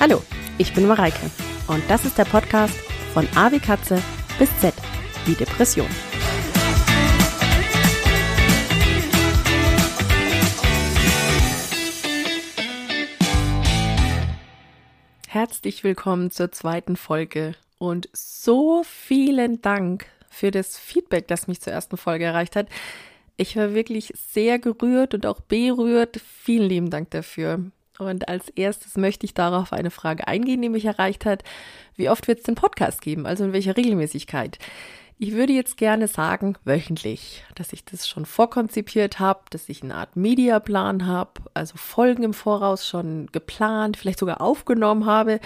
Hallo, ich bin Mareike und das ist der Podcast von A wie Katze bis Z wie Depression. Herzlich willkommen zur zweiten Folge und so vielen Dank für das Feedback, das mich zur ersten Folge erreicht hat. Ich war wirklich sehr gerührt und auch berührt. Vielen lieben Dank dafür. Und als erstes möchte ich darauf eine Frage eingehen, die mich erreicht hat. Wie oft wird es den Podcast geben? Also in welcher Regelmäßigkeit? Ich würde jetzt gerne sagen, wöchentlich, dass ich das schon vorkonzipiert habe, dass ich eine Art Mediaplan habe, also Folgen im Voraus schon geplant, vielleicht sogar aufgenommen habe.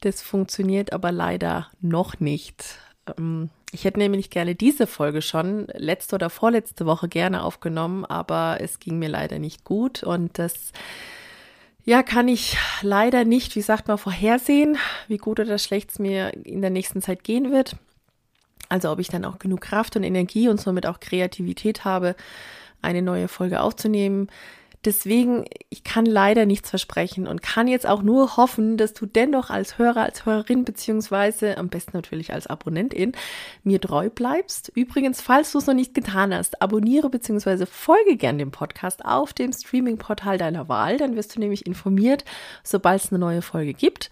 Das funktioniert aber leider noch nicht. Ähm, ich hätte nämlich gerne diese Folge schon letzte oder vorletzte Woche gerne aufgenommen, aber es ging mir leider nicht gut und das ja, kann ich leider nicht, wie sagt man, vorhersehen, wie gut oder schlecht es mir in der nächsten Zeit gehen wird. Also ob ich dann auch genug Kraft und Energie und somit auch Kreativität habe, eine neue Folge aufzunehmen. Deswegen, ich kann leider nichts versprechen und kann jetzt auch nur hoffen, dass du dennoch als Hörer, als Hörerin, beziehungsweise am besten natürlich als Abonnentin mir treu bleibst. Übrigens, falls du es noch nicht getan hast, abonniere beziehungsweise folge gern dem Podcast auf dem Streaming-Portal deiner Wahl. Dann wirst du nämlich informiert, sobald es eine neue Folge gibt.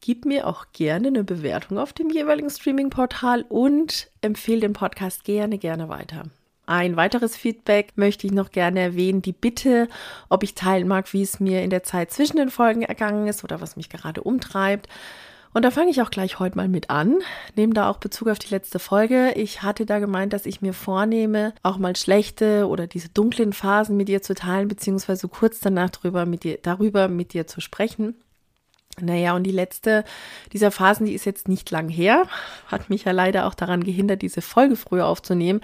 Gib mir auch gerne eine Bewertung auf dem jeweiligen Streaming-Portal und empfehle den Podcast gerne, gerne weiter. Ein weiteres Feedback möchte ich noch gerne erwähnen, die Bitte, ob ich teilen mag, wie es mir in der Zeit zwischen den Folgen ergangen ist oder was mich gerade umtreibt. Und da fange ich auch gleich heute mal mit an. Nehme da auch Bezug auf die letzte Folge. Ich hatte da gemeint, dass ich mir vornehme, auch mal schlechte oder diese dunklen Phasen mit dir zu teilen, beziehungsweise kurz danach darüber mit dir, darüber mit dir zu sprechen. Naja, und die letzte dieser Phasen, die ist jetzt nicht lang her, hat mich ja leider auch daran gehindert, diese Folge früher aufzunehmen.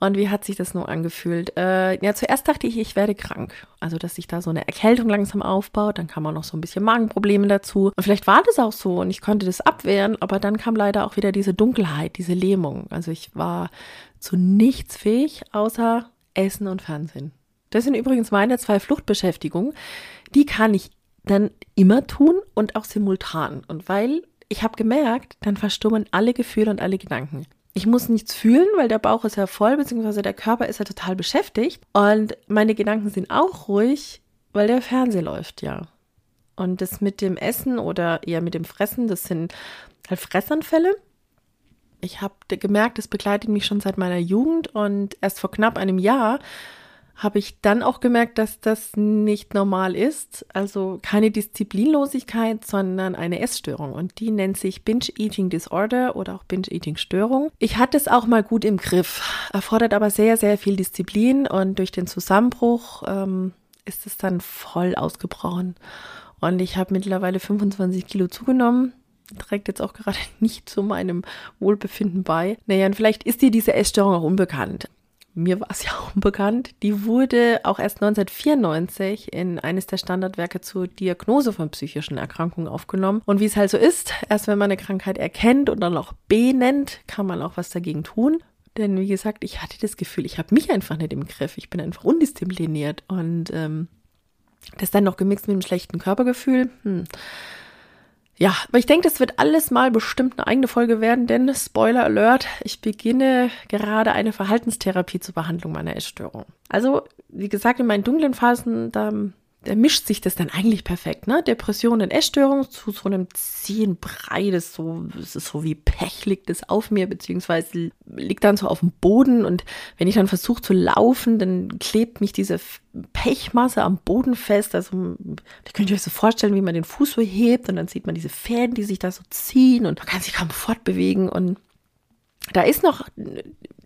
Und wie hat sich das nun angefühlt? Äh, ja, zuerst dachte ich, ich werde krank. Also, dass sich da so eine Erkältung langsam aufbaut. Dann kam auch noch so ein bisschen Magenprobleme dazu. Und vielleicht war das auch so und ich konnte das abwehren. Aber dann kam leider auch wieder diese Dunkelheit, diese Lähmung. Also, ich war zu nichts fähig, außer Essen und Fernsehen. Das sind übrigens meine zwei Fluchtbeschäftigungen. Die kann ich dann immer tun und auch simultan. Und weil ich habe gemerkt, dann verstummen alle Gefühle und alle Gedanken. Ich muss nichts fühlen, weil der Bauch ist ja voll, beziehungsweise der Körper ist ja total beschäftigt. Und meine Gedanken sind auch ruhig, weil der Fernseher läuft, ja. Und das mit dem Essen oder eher mit dem Fressen, das sind halt Fressanfälle. Ich habe gemerkt, das begleitet mich schon seit meiner Jugend und erst vor knapp einem Jahr habe ich dann auch gemerkt, dass das nicht normal ist. Also keine Disziplinlosigkeit, sondern eine Essstörung. Und die nennt sich Binge-Eating Disorder oder auch Binge-Eating-Störung. Ich hatte es auch mal gut im Griff, erfordert aber sehr, sehr viel Disziplin und durch den Zusammenbruch ähm, ist es dann voll ausgebrochen. Und ich habe mittlerweile 25 Kilo zugenommen trägt jetzt auch gerade nicht zu meinem Wohlbefinden bei. Naja, und vielleicht ist dir diese Essstörung auch unbekannt mir war es ja auch unbekannt, die wurde auch erst 1994 in eines der Standardwerke zur Diagnose von psychischen Erkrankungen aufgenommen. Und wie es halt so ist, erst wenn man eine Krankheit erkennt und dann auch benennt, kann man auch was dagegen tun. Denn wie gesagt, ich hatte das Gefühl, ich habe mich einfach nicht im Griff. Ich bin einfach undiszipliniert. Und ähm, das dann noch gemixt mit einem schlechten Körpergefühl. Hm. Ja, aber ich denke, das wird alles mal bestimmt eine eigene Folge werden, denn Spoiler Alert, ich beginne gerade eine Verhaltenstherapie zur Behandlung meiner Essstörung. Also, wie gesagt, in meinen dunklen Phasen, da da mischt sich das dann eigentlich perfekt, ne? Depression und Essstörung zu so einem zähen Brei, das so, das ist so wie Pech liegt es auf mir, beziehungsweise liegt dann so auf dem Boden und wenn ich dann versuche zu laufen, dann klebt mich diese Pechmasse am Boden fest. Also, da könnt ihr euch so vorstellen, wie man den Fuß so hebt und dann sieht man diese Fäden, die sich da so ziehen und man kann sich kaum fortbewegen und da ist noch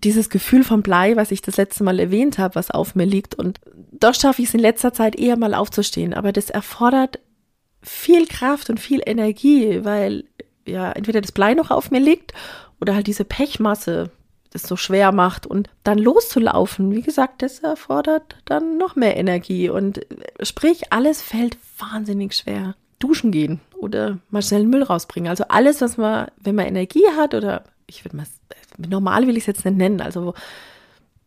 dieses Gefühl von Blei, was ich das letzte Mal erwähnt habe, was auf mir liegt. Und doch schaffe ich es in letzter Zeit eher mal aufzustehen. Aber das erfordert viel Kraft und viel Energie, weil ja entweder das Blei noch auf mir liegt oder halt diese Pechmasse das so schwer macht. Und dann loszulaufen, wie gesagt, das erfordert dann noch mehr Energie. Und sprich, alles fällt wahnsinnig schwer. Duschen gehen oder mal schnell Müll rausbringen. Also alles, was man, wenn man Energie hat oder ich würde mal, normal will ich es jetzt nicht nennen, also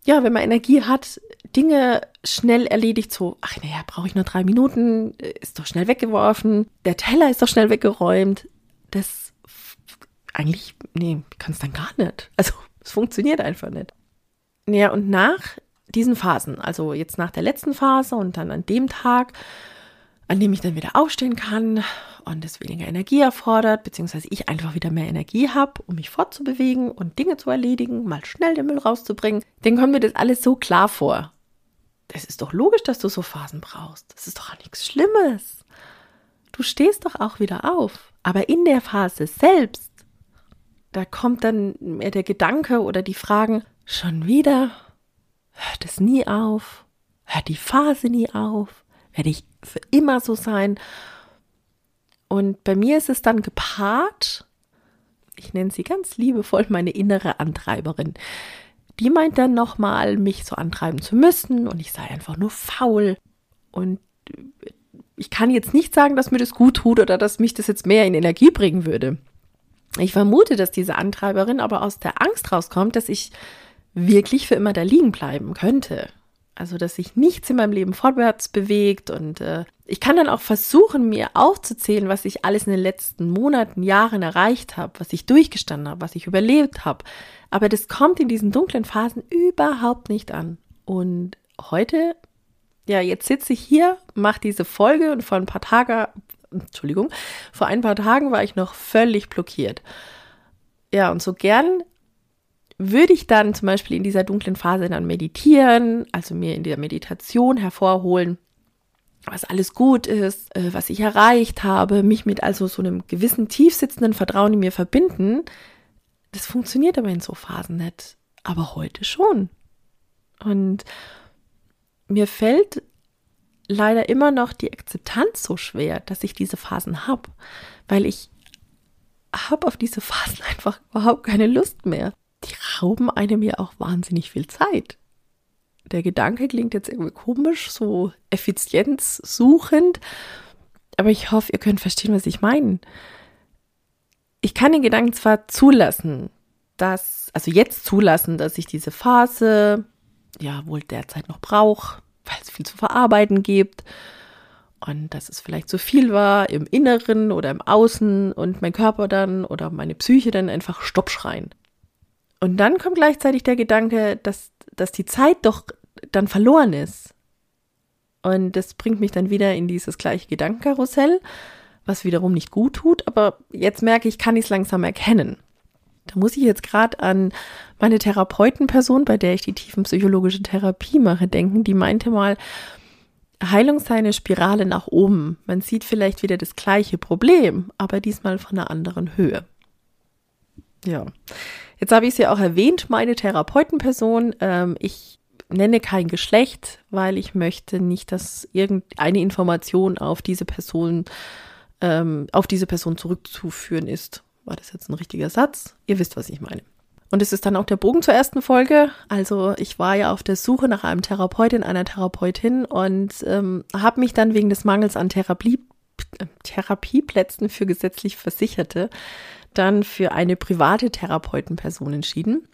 ja, wenn man Energie hat, Dinge schnell erledigt, so, ach naja, brauche ich nur drei Minuten, ist doch schnell weggeworfen, der Teller ist doch schnell weggeräumt. Das eigentlich, nee, kann es dann gar nicht. Also, es funktioniert einfach nicht. Ja, und nach diesen Phasen, also jetzt nach der letzten Phase und dann an dem Tag, an dem ich dann wieder aufstehen kann und es weniger Energie erfordert, beziehungsweise ich einfach wieder mehr Energie habe, um mich fortzubewegen und Dinge zu erledigen, mal schnell den Müll rauszubringen, dann kommt mir das alles so klar vor. Es ist doch logisch, dass du so Phasen brauchst. Das ist doch auch nichts Schlimmes. Du stehst doch auch wieder auf. Aber in der Phase selbst, da kommt dann mehr der Gedanke oder die Fragen, schon wieder? Hört es nie auf? Hört die Phase nie auf? Werde ich für immer so sein? Und bei mir ist es dann gepaart, ich nenne sie ganz liebevoll meine innere Antreiberin. Die meint dann nochmal, mich so antreiben zu müssen und ich sei einfach nur faul. Und ich kann jetzt nicht sagen, dass mir das gut tut oder dass mich das jetzt mehr in Energie bringen würde. Ich vermute, dass diese Antreiberin aber aus der Angst rauskommt, dass ich wirklich für immer da liegen bleiben könnte. Also, dass sich nichts in meinem Leben vorwärts bewegt und äh, ich kann dann auch versuchen, mir aufzuzählen, was ich alles in den letzten Monaten, Jahren erreicht habe, was ich durchgestanden habe, was ich überlebt habe. Aber das kommt in diesen dunklen Phasen überhaupt nicht an. Und heute, ja, jetzt sitze ich hier, mache diese Folge und vor ein paar Tagen, Entschuldigung, vor ein paar Tagen war ich noch völlig blockiert. Ja, und so gern würde ich dann zum Beispiel in dieser dunklen Phase dann meditieren, also mir in der Meditation hervorholen, was alles gut ist, äh, was ich erreicht habe, mich mit also so einem gewissen tiefsitzenden Vertrauen in mir verbinden, das funktioniert aber in so Phasen nicht. Aber heute schon. Und mir fällt leider immer noch die Akzeptanz so schwer, dass ich diese Phasen habe, weil ich habe auf diese Phasen einfach überhaupt keine Lust mehr rauben einem ja auch wahnsinnig viel Zeit. Der Gedanke klingt jetzt irgendwie komisch, so effizienzsuchend, aber ich hoffe, ihr könnt verstehen, was ich meine. Ich kann den Gedanken zwar zulassen, dass, also jetzt zulassen, dass ich diese Phase ja wohl derzeit noch brauche, weil es viel zu verarbeiten gibt und dass es vielleicht zu viel war im Inneren oder im Außen und mein Körper dann oder meine Psyche dann einfach Stopp schreien. Und dann kommt gleichzeitig der Gedanke, dass, dass die Zeit doch dann verloren ist. Und das bringt mich dann wieder in dieses gleiche Gedankenkarussell, was wiederum nicht gut tut. Aber jetzt merke ich, kann ich es langsam erkennen. Da muss ich jetzt gerade an meine Therapeutenperson, bei der ich die tiefenpsychologische Therapie mache, denken. Die meinte mal, Heilung sei eine Spirale nach oben. Man sieht vielleicht wieder das gleiche Problem, aber diesmal von einer anderen Höhe. Ja. Jetzt habe ich es ja auch erwähnt, meine Therapeutenperson. Ähm, ich nenne kein Geschlecht, weil ich möchte nicht, dass irgendeine Information auf diese Person, ähm, auf diese Person zurückzuführen ist. War das jetzt ein richtiger Satz? Ihr wisst, was ich meine. Und es ist dann auch der Bogen zur ersten Folge. Also ich war ja auf der Suche nach einem Therapeutin, einer Therapeutin und ähm, habe mich dann wegen des Mangels an Therapie, Therapieplätzen für gesetzlich Versicherte dann für eine private Therapeutenperson entschieden.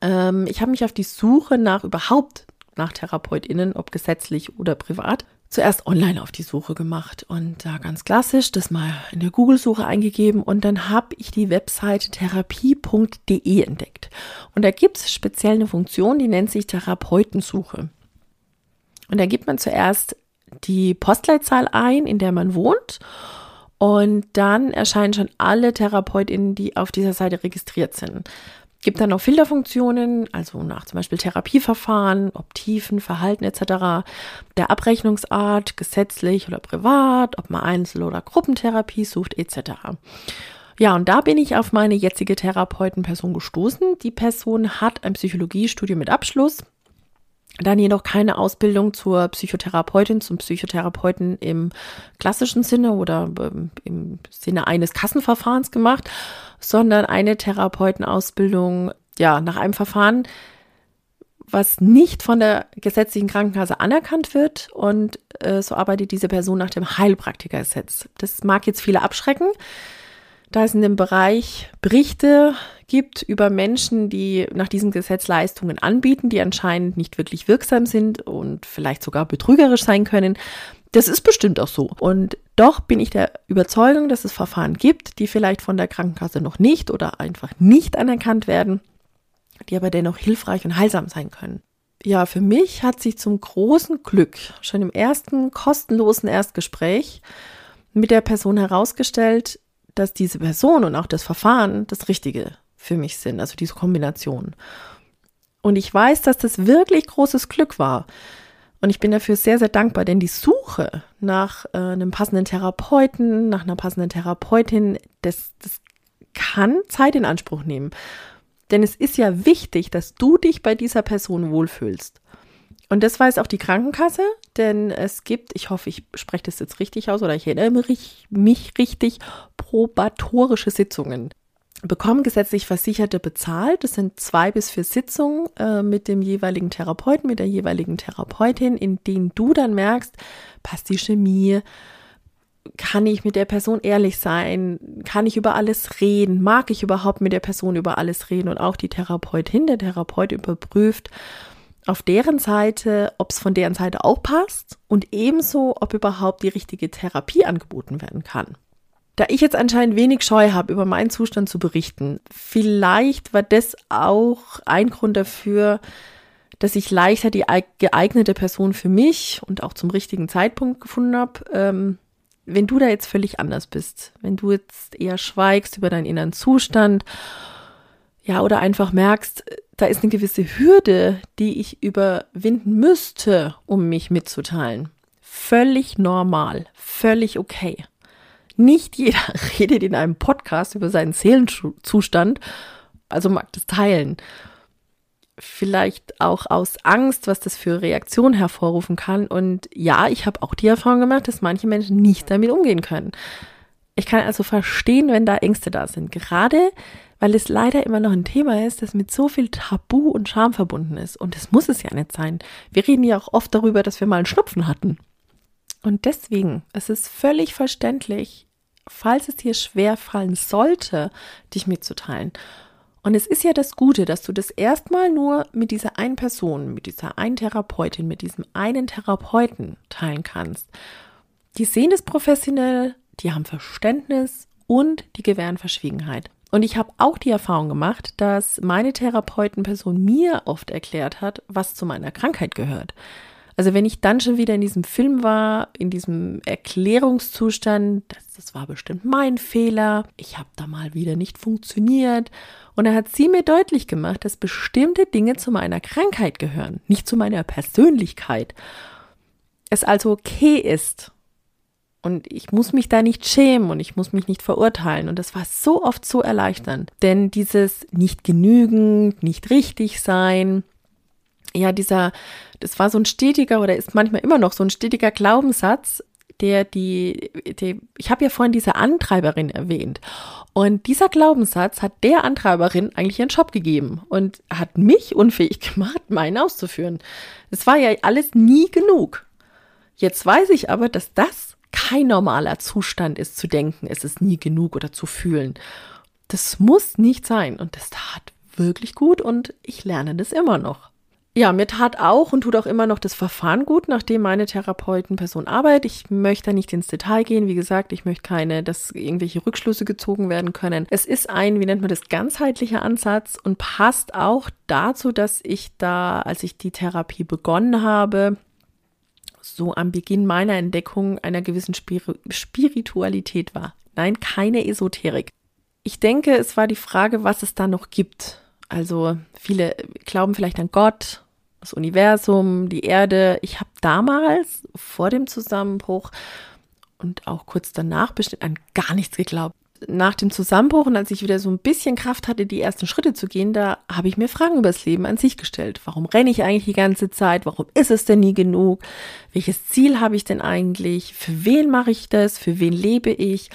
Ähm, ich habe mich auf die Suche nach überhaupt nach TherapeutInnen, ob gesetzlich oder privat, zuerst online auf die Suche gemacht und da ganz klassisch das mal in der Google-Suche eingegeben und dann habe ich die Webseite therapie.de entdeckt. Und da gibt es speziell eine Funktion, die nennt sich Therapeutensuche. Und da gibt man zuerst die Postleitzahl ein, in der man wohnt und dann erscheinen schon alle TherapeutInnen, die auf dieser Seite registriert sind. Gibt dann noch Filterfunktionen, also nach zum Beispiel Therapieverfahren, ob Tiefen, Verhalten etc., der Abrechnungsart, gesetzlich oder privat, ob man Einzel- oder Gruppentherapie sucht etc. Ja, und da bin ich auf meine jetzige Therapeutenperson gestoßen. Die Person hat ein Psychologiestudium mit Abschluss, dann jedoch keine Ausbildung zur Psychotherapeutin, zum Psychotherapeuten im klassischen Sinne oder ähm, im Sinne eines Kassenverfahrens gemacht, sondern eine Therapeutenausbildung, ja, nach einem Verfahren, was nicht von der gesetzlichen Krankenkasse anerkannt wird und äh, so arbeitet diese Person nach dem Heilpraktikergesetz. Das mag jetzt viele abschrecken. Da es in dem Bereich Berichte gibt über Menschen, die nach diesem Gesetz Leistungen anbieten, die anscheinend nicht wirklich wirksam sind und vielleicht sogar betrügerisch sein können. Das ist bestimmt auch so. Und doch bin ich der Überzeugung, dass es Verfahren gibt, die vielleicht von der Krankenkasse noch nicht oder einfach nicht anerkannt werden, die aber dennoch hilfreich und heilsam sein können. Ja, für mich hat sich zum großen Glück schon im ersten kostenlosen Erstgespräch mit der Person herausgestellt, dass diese Person und auch das Verfahren das Richtige für mich sind, also diese Kombination. Und ich weiß, dass das wirklich großes Glück war. Und ich bin dafür sehr, sehr dankbar, denn die Suche nach äh, einem passenden Therapeuten, nach einer passenden Therapeutin, das, das kann Zeit in Anspruch nehmen. Denn es ist ja wichtig, dass du dich bei dieser Person wohlfühlst. Und das weiß auch die Krankenkasse, denn es gibt, ich hoffe, ich spreche das jetzt richtig aus oder ich erinnere mich, richtig, probatorische Sitzungen. Bekommen gesetzlich Versicherte bezahlt. Das sind zwei bis vier Sitzungen äh, mit dem jeweiligen Therapeuten, mit der jeweiligen Therapeutin, in denen du dann merkst, passt die Chemie, kann ich mit der Person ehrlich sein? Kann ich über alles reden? Mag ich überhaupt mit der Person über alles reden? Und auch die Therapeutin, der Therapeut überprüft auf deren Seite, ob es von deren Seite auch passt und ebenso, ob überhaupt die richtige Therapie angeboten werden kann. Da ich jetzt anscheinend wenig Scheu habe, über meinen Zustand zu berichten, vielleicht war das auch ein Grund dafür, dass ich leichter die geeignete Person für mich und auch zum richtigen Zeitpunkt gefunden habe. Ähm, wenn du da jetzt völlig anders bist, wenn du jetzt eher schweigst über deinen inneren Zustand, ja, oder einfach merkst, da ist eine gewisse Hürde, die ich überwinden müsste, um mich mitzuteilen. Völlig normal, völlig okay. Nicht jeder redet in einem Podcast über seinen Seelenzustand, also mag das teilen vielleicht auch aus Angst, was das für Reaktionen hervorrufen kann. Und ja, ich habe auch die Erfahrung gemacht, dass manche Menschen nicht damit umgehen können. Ich kann also verstehen, wenn da Ängste da sind. Gerade weil es leider immer noch ein Thema ist, das mit so viel Tabu und Scham verbunden ist. Und das muss es ja nicht sein. Wir reden ja auch oft darüber, dass wir mal einen Schnupfen hatten. Und deswegen, es ist völlig verständlich, falls es dir schwer fallen sollte, dich mitzuteilen. Und es ist ja das Gute, dass du das erstmal nur mit dieser einen Person, mit dieser einen Therapeutin, mit diesem einen Therapeuten teilen kannst. Die sehen das professionell, die haben Verständnis und die gewähren Verschwiegenheit. Und ich habe auch die Erfahrung gemacht, dass meine Therapeutenperson mir oft erklärt hat, was zu meiner Krankheit gehört. Also wenn ich dann schon wieder in diesem Film war, in diesem Erklärungszustand, das, das war bestimmt mein Fehler, ich habe da mal wieder nicht funktioniert. Und da hat sie mir deutlich gemacht, dass bestimmte Dinge zu meiner Krankheit gehören, nicht zu meiner Persönlichkeit. Es also okay ist. Und ich muss mich da nicht schämen und ich muss mich nicht verurteilen. Und das war so oft so erleichternd. Denn dieses nicht genügend, nicht richtig sein, ja, dieser, das war so ein stetiger oder ist manchmal immer noch so ein stetiger Glaubenssatz, der die, die ich habe ja vorhin diese Antreiberin erwähnt. Und dieser Glaubenssatz hat der Antreiberin eigentlich ihren Job gegeben und hat mich unfähig gemacht, meinen auszuführen. Es war ja alles nie genug. Jetzt weiß ich aber, dass das kein normaler Zustand ist, zu denken, es ist nie genug oder zu fühlen. Das muss nicht sein und das tat wirklich gut und ich lerne das immer noch. Ja, mir tat auch und tut auch immer noch das Verfahren gut, nachdem meine Therapeutenperson arbeitet. Ich möchte da nicht ins Detail gehen. Wie gesagt, ich möchte keine, dass irgendwelche Rückschlüsse gezogen werden können. Es ist ein, wie nennt man das, ganzheitlicher Ansatz und passt auch dazu, dass ich da, als ich die Therapie begonnen habe, so am Beginn meiner Entdeckung einer gewissen Spir Spiritualität war. Nein, keine Esoterik. Ich denke, es war die Frage, was es da noch gibt also viele glauben vielleicht an Gott, das Universum, die Erde. Ich habe damals vor dem Zusammenbruch und auch kurz danach bestimmt an gar nichts geglaubt. Nach dem Zusammenbruch und als ich wieder so ein bisschen Kraft hatte, die ersten Schritte zu gehen, da habe ich mir Fragen über das Leben an sich gestellt. Warum renne ich eigentlich die ganze Zeit? Warum ist es denn nie genug? Welches Ziel habe ich denn eigentlich? Für wen mache ich das? Für wen lebe ich?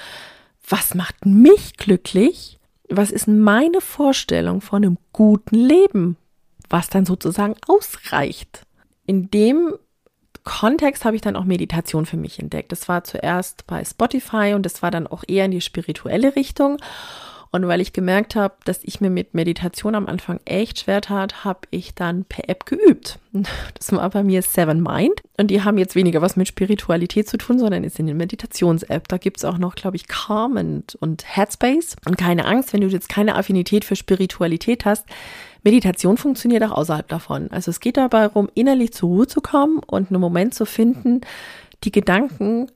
Was macht mich glücklich? was ist meine Vorstellung von einem guten Leben, was dann sozusagen ausreicht? In dem Kontext habe ich dann auch Meditation für mich entdeckt. Das war zuerst bei Spotify und das war dann auch eher in die spirituelle Richtung. Und weil ich gemerkt habe, dass ich mir mit Meditation am Anfang echt schwer tat, habe ich dann per App geübt. Das war bei mir Seven Mind. Und die haben jetzt weniger was mit Spiritualität zu tun, sondern ist in den Meditations-App. Da gibt es auch noch, glaube ich, Calm und, und Headspace. Und keine Angst, wenn du jetzt keine Affinität für Spiritualität hast, Meditation funktioniert auch außerhalb davon. Also es geht dabei darum, innerlich zur Ruhe zu kommen und einen Moment zu finden, die Gedanken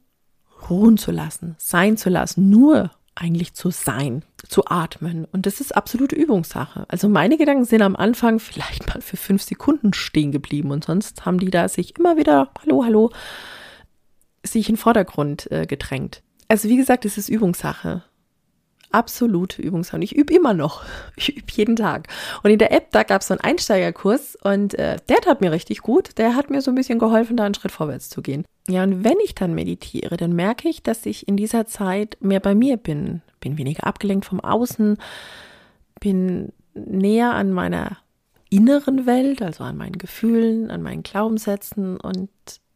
ruhen zu lassen, sein zu lassen, nur eigentlich zu sein, zu atmen. Und das ist absolute Übungssache. Also meine Gedanken sind am Anfang vielleicht mal für fünf Sekunden stehen geblieben und sonst haben die da sich immer wieder, hallo, hallo, sich in den Vordergrund äh, gedrängt. Also wie gesagt, es ist Übungssache absolute Übungssache. Ich übe immer noch. Ich übe jeden Tag. Und in der App, da gab es so einen Einsteigerkurs und äh, der tat mir richtig gut. Der hat mir so ein bisschen geholfen, da einen Schritt vorwärts zu gehen. Ja, und wenn ich dann meditiere, dann merke ich, dass ich in dieser Zeit mehr bei mir bin. Bin weniger abgelenkt vom Außen, bin näher an meiner inneren Welt, also an meinen Gefühlen, an meinen Glaubenssätzen und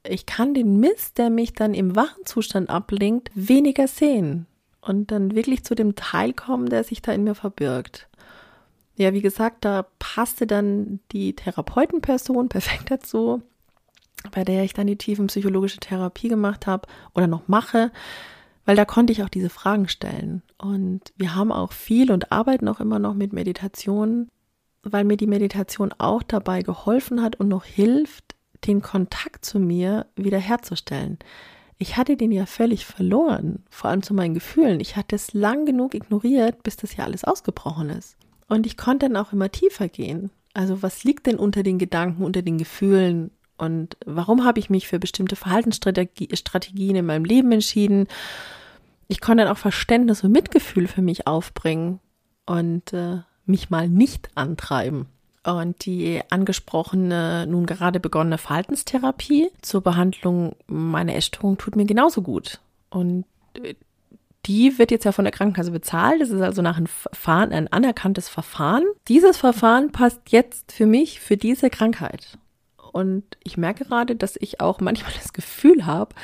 ich kann den Mist, der mich dann im wachen Zustand ablenkt, weniger sehen und dann wirklich zu dem Teil kommen, der sich da in mir verbirgt. Ja, wie gesagt, da passte dann die Therapeutenperson perfekt dazu, bei der ich dann die tiefenpsychologische Therapie gemacht habe oder noch mache, weil da konnte ich auch diese Fragen stellen. Und wir haben auch viel und arbeiten auch immer noch mit Meditation, weil mir die Meditation auch dabei geholfen hat und noch hilft, den Kontakt zu mir wiederherzustellen ich hatte den ja völlig verloren, vor allem zu meinen Gefühlen. Ich hatte es lang genug ignoriert, bis das ja alles ausgebrochen ist. Und ich konnte dann auch immer tiefer gehen. Also was liegt denn unter den Gedanken, unter den Gefühlen und warum habe ich mich für bestimmte Verhaltensstrategien in meinem Leben entschieden? Ich konnte dann auch Verständnis und Mitgefühl für mich aufbringen und äh, mich mal nicht antreiben. Und die angesprochene, nun gerade begonnene Verhaltenstherapie zur Behandlung meiner Essstörung tut mir genauso gut. Und äh, die wird jetzt ja von der Krankenkasse bezahlt. Das ist also nach einem Verfahren, ein anerkanntes Verfahren. Dieses Verfahren passt jetzt für mich für diese Krankheit. Und ich merke gerade, dass ich auch manchmal das Gefühl habe,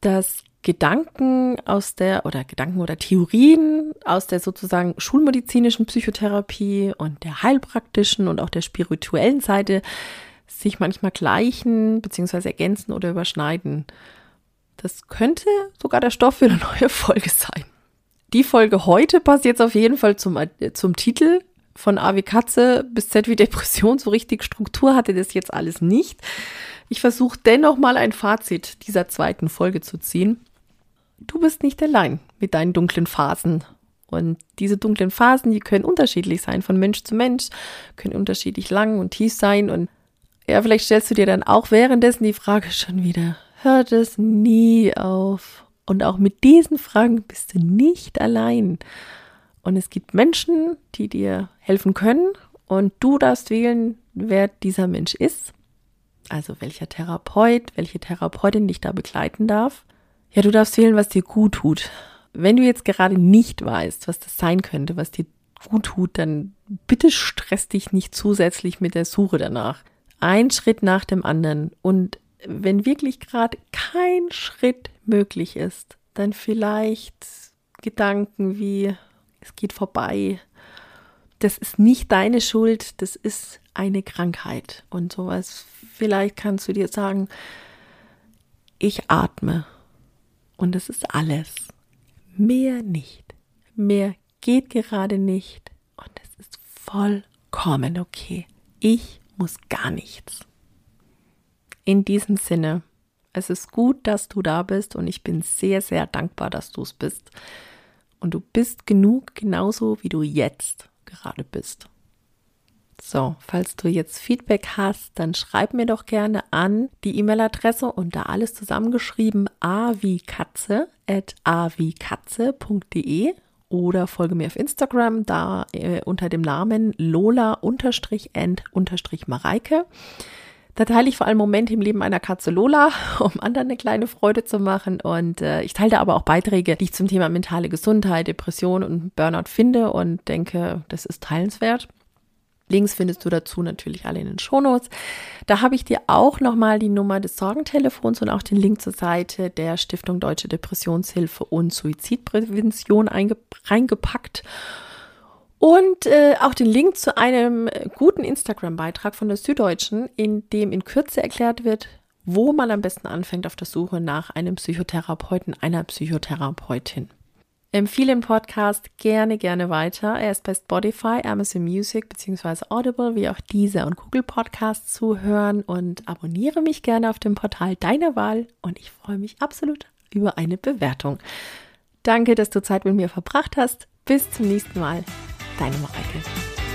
dass Gedanken aus der oder Gedanken oder Theorien aus der sozusagen schulmedizinischen Psychotherapie und der heilpraktischen und auch der spirituellen Seite sich manchmal gleichen bzw. ergänzen oder überschneiden. Das könnte sogar der Stoff für eine neue Folge sein. Die Folge heute passt jetzt auf jeden Fall zum, zum Titel von A wie Katze bis Z wie Depression. So richtig Struktur hatte das jetzt alles nicht. Ich versuche dennoch mal ein Fazit dieser zweiten Folge zu ziehen du bist nicht allein mit deinen dunklen Phasen. Und diese dunklen Phasen, die können unterschiedlich sein, von Mensch zu Mensch, können unterschiedlich lang und tief sein. Und ja, vielleicht stellst du dir dann auch währenddessen die Frage schon wieder, hört es nie auf? Und auch mit diesen Fragen bist du nicht allein. Und es gibt Menschen, die dir helfen können. Und du darfst wählen, wer dieser Mensch ist. Also welcher Therapeut, welche Therapeutin dich da begleiten darf. Ja, du darfst wählen, was dir gut tut. Wenn du jetzt gerade nicht weißt, was das sein könnte, was dir gut tut, dann bitte stress dich nicht zusätzlich mit der Suche danach. Ein Schritt nach dem anderen. Und wenn wirklich gerade kein Schritt möglich ist, dann vielleicht Gedanken wie, es geht vorbei. Das ist nicht deine Schuld, das ist eine Krankheit. Und sowas, vielleicht kannst du dir sagen, ich atme und es ist alles. Mehr nicht. Mehr geht gerade nicht. Und es ist vollkommen okay. Ich muss gar nichts. In diesem Sinne, es ist gut, dass du da bist und ich bin sehr, sehr dankbar, dass du es bist. Und du bist genug, genauso wie du jetzt gerade bist. So, falls du jetzt Feedback hast, dann schreib mir doch gerne an die E-Mail-Adresse und da alles zusammengeschrieben a wie Katze at a wie Katze.de oder folge mir auf Instagram da äh, unter dem Namen Lola-and-Mareike. Da teile ich vor allem Momente im Leben einer Katze Lola, um anderen eine kleine Freude zu machen. Und äh, ich teile da aber auch Beiträge, die ich zum Thema mentale Gesundheit, Depression und Burnout finde und denke, das ist teilenswert. Links findest du dazu natürlich alle in den Shownotes. Da habe ich dir auch nochmal die Nummer des Sorgentelefons und auch den Link zur Seite der Stiftung Deutsche Depressionshilfe und Suizidprävention reingepackt. Und äh, auch den Link zu einem guten Instagram-Beitrag von der Süddeutschen, in dem in Kürze erklärt wird, wo man am besten anfängt auf der Suche nach einem Psychotherapeuten, einer Psychotherapeutin. Empfehle den Podcast gerne, gerne weiter. Er ist bei Spotify, Amazon Music bzw. Audible, wie auch diese und Google Podcasts zu hören und abonniere mich gerne auf dem Portal deiner Wahl und ich freue mich absolut über eine Bewertung. Danke, dass du Zeit mit mir verbracht hast. Bis zum nächsten Mal. Deine Mareike.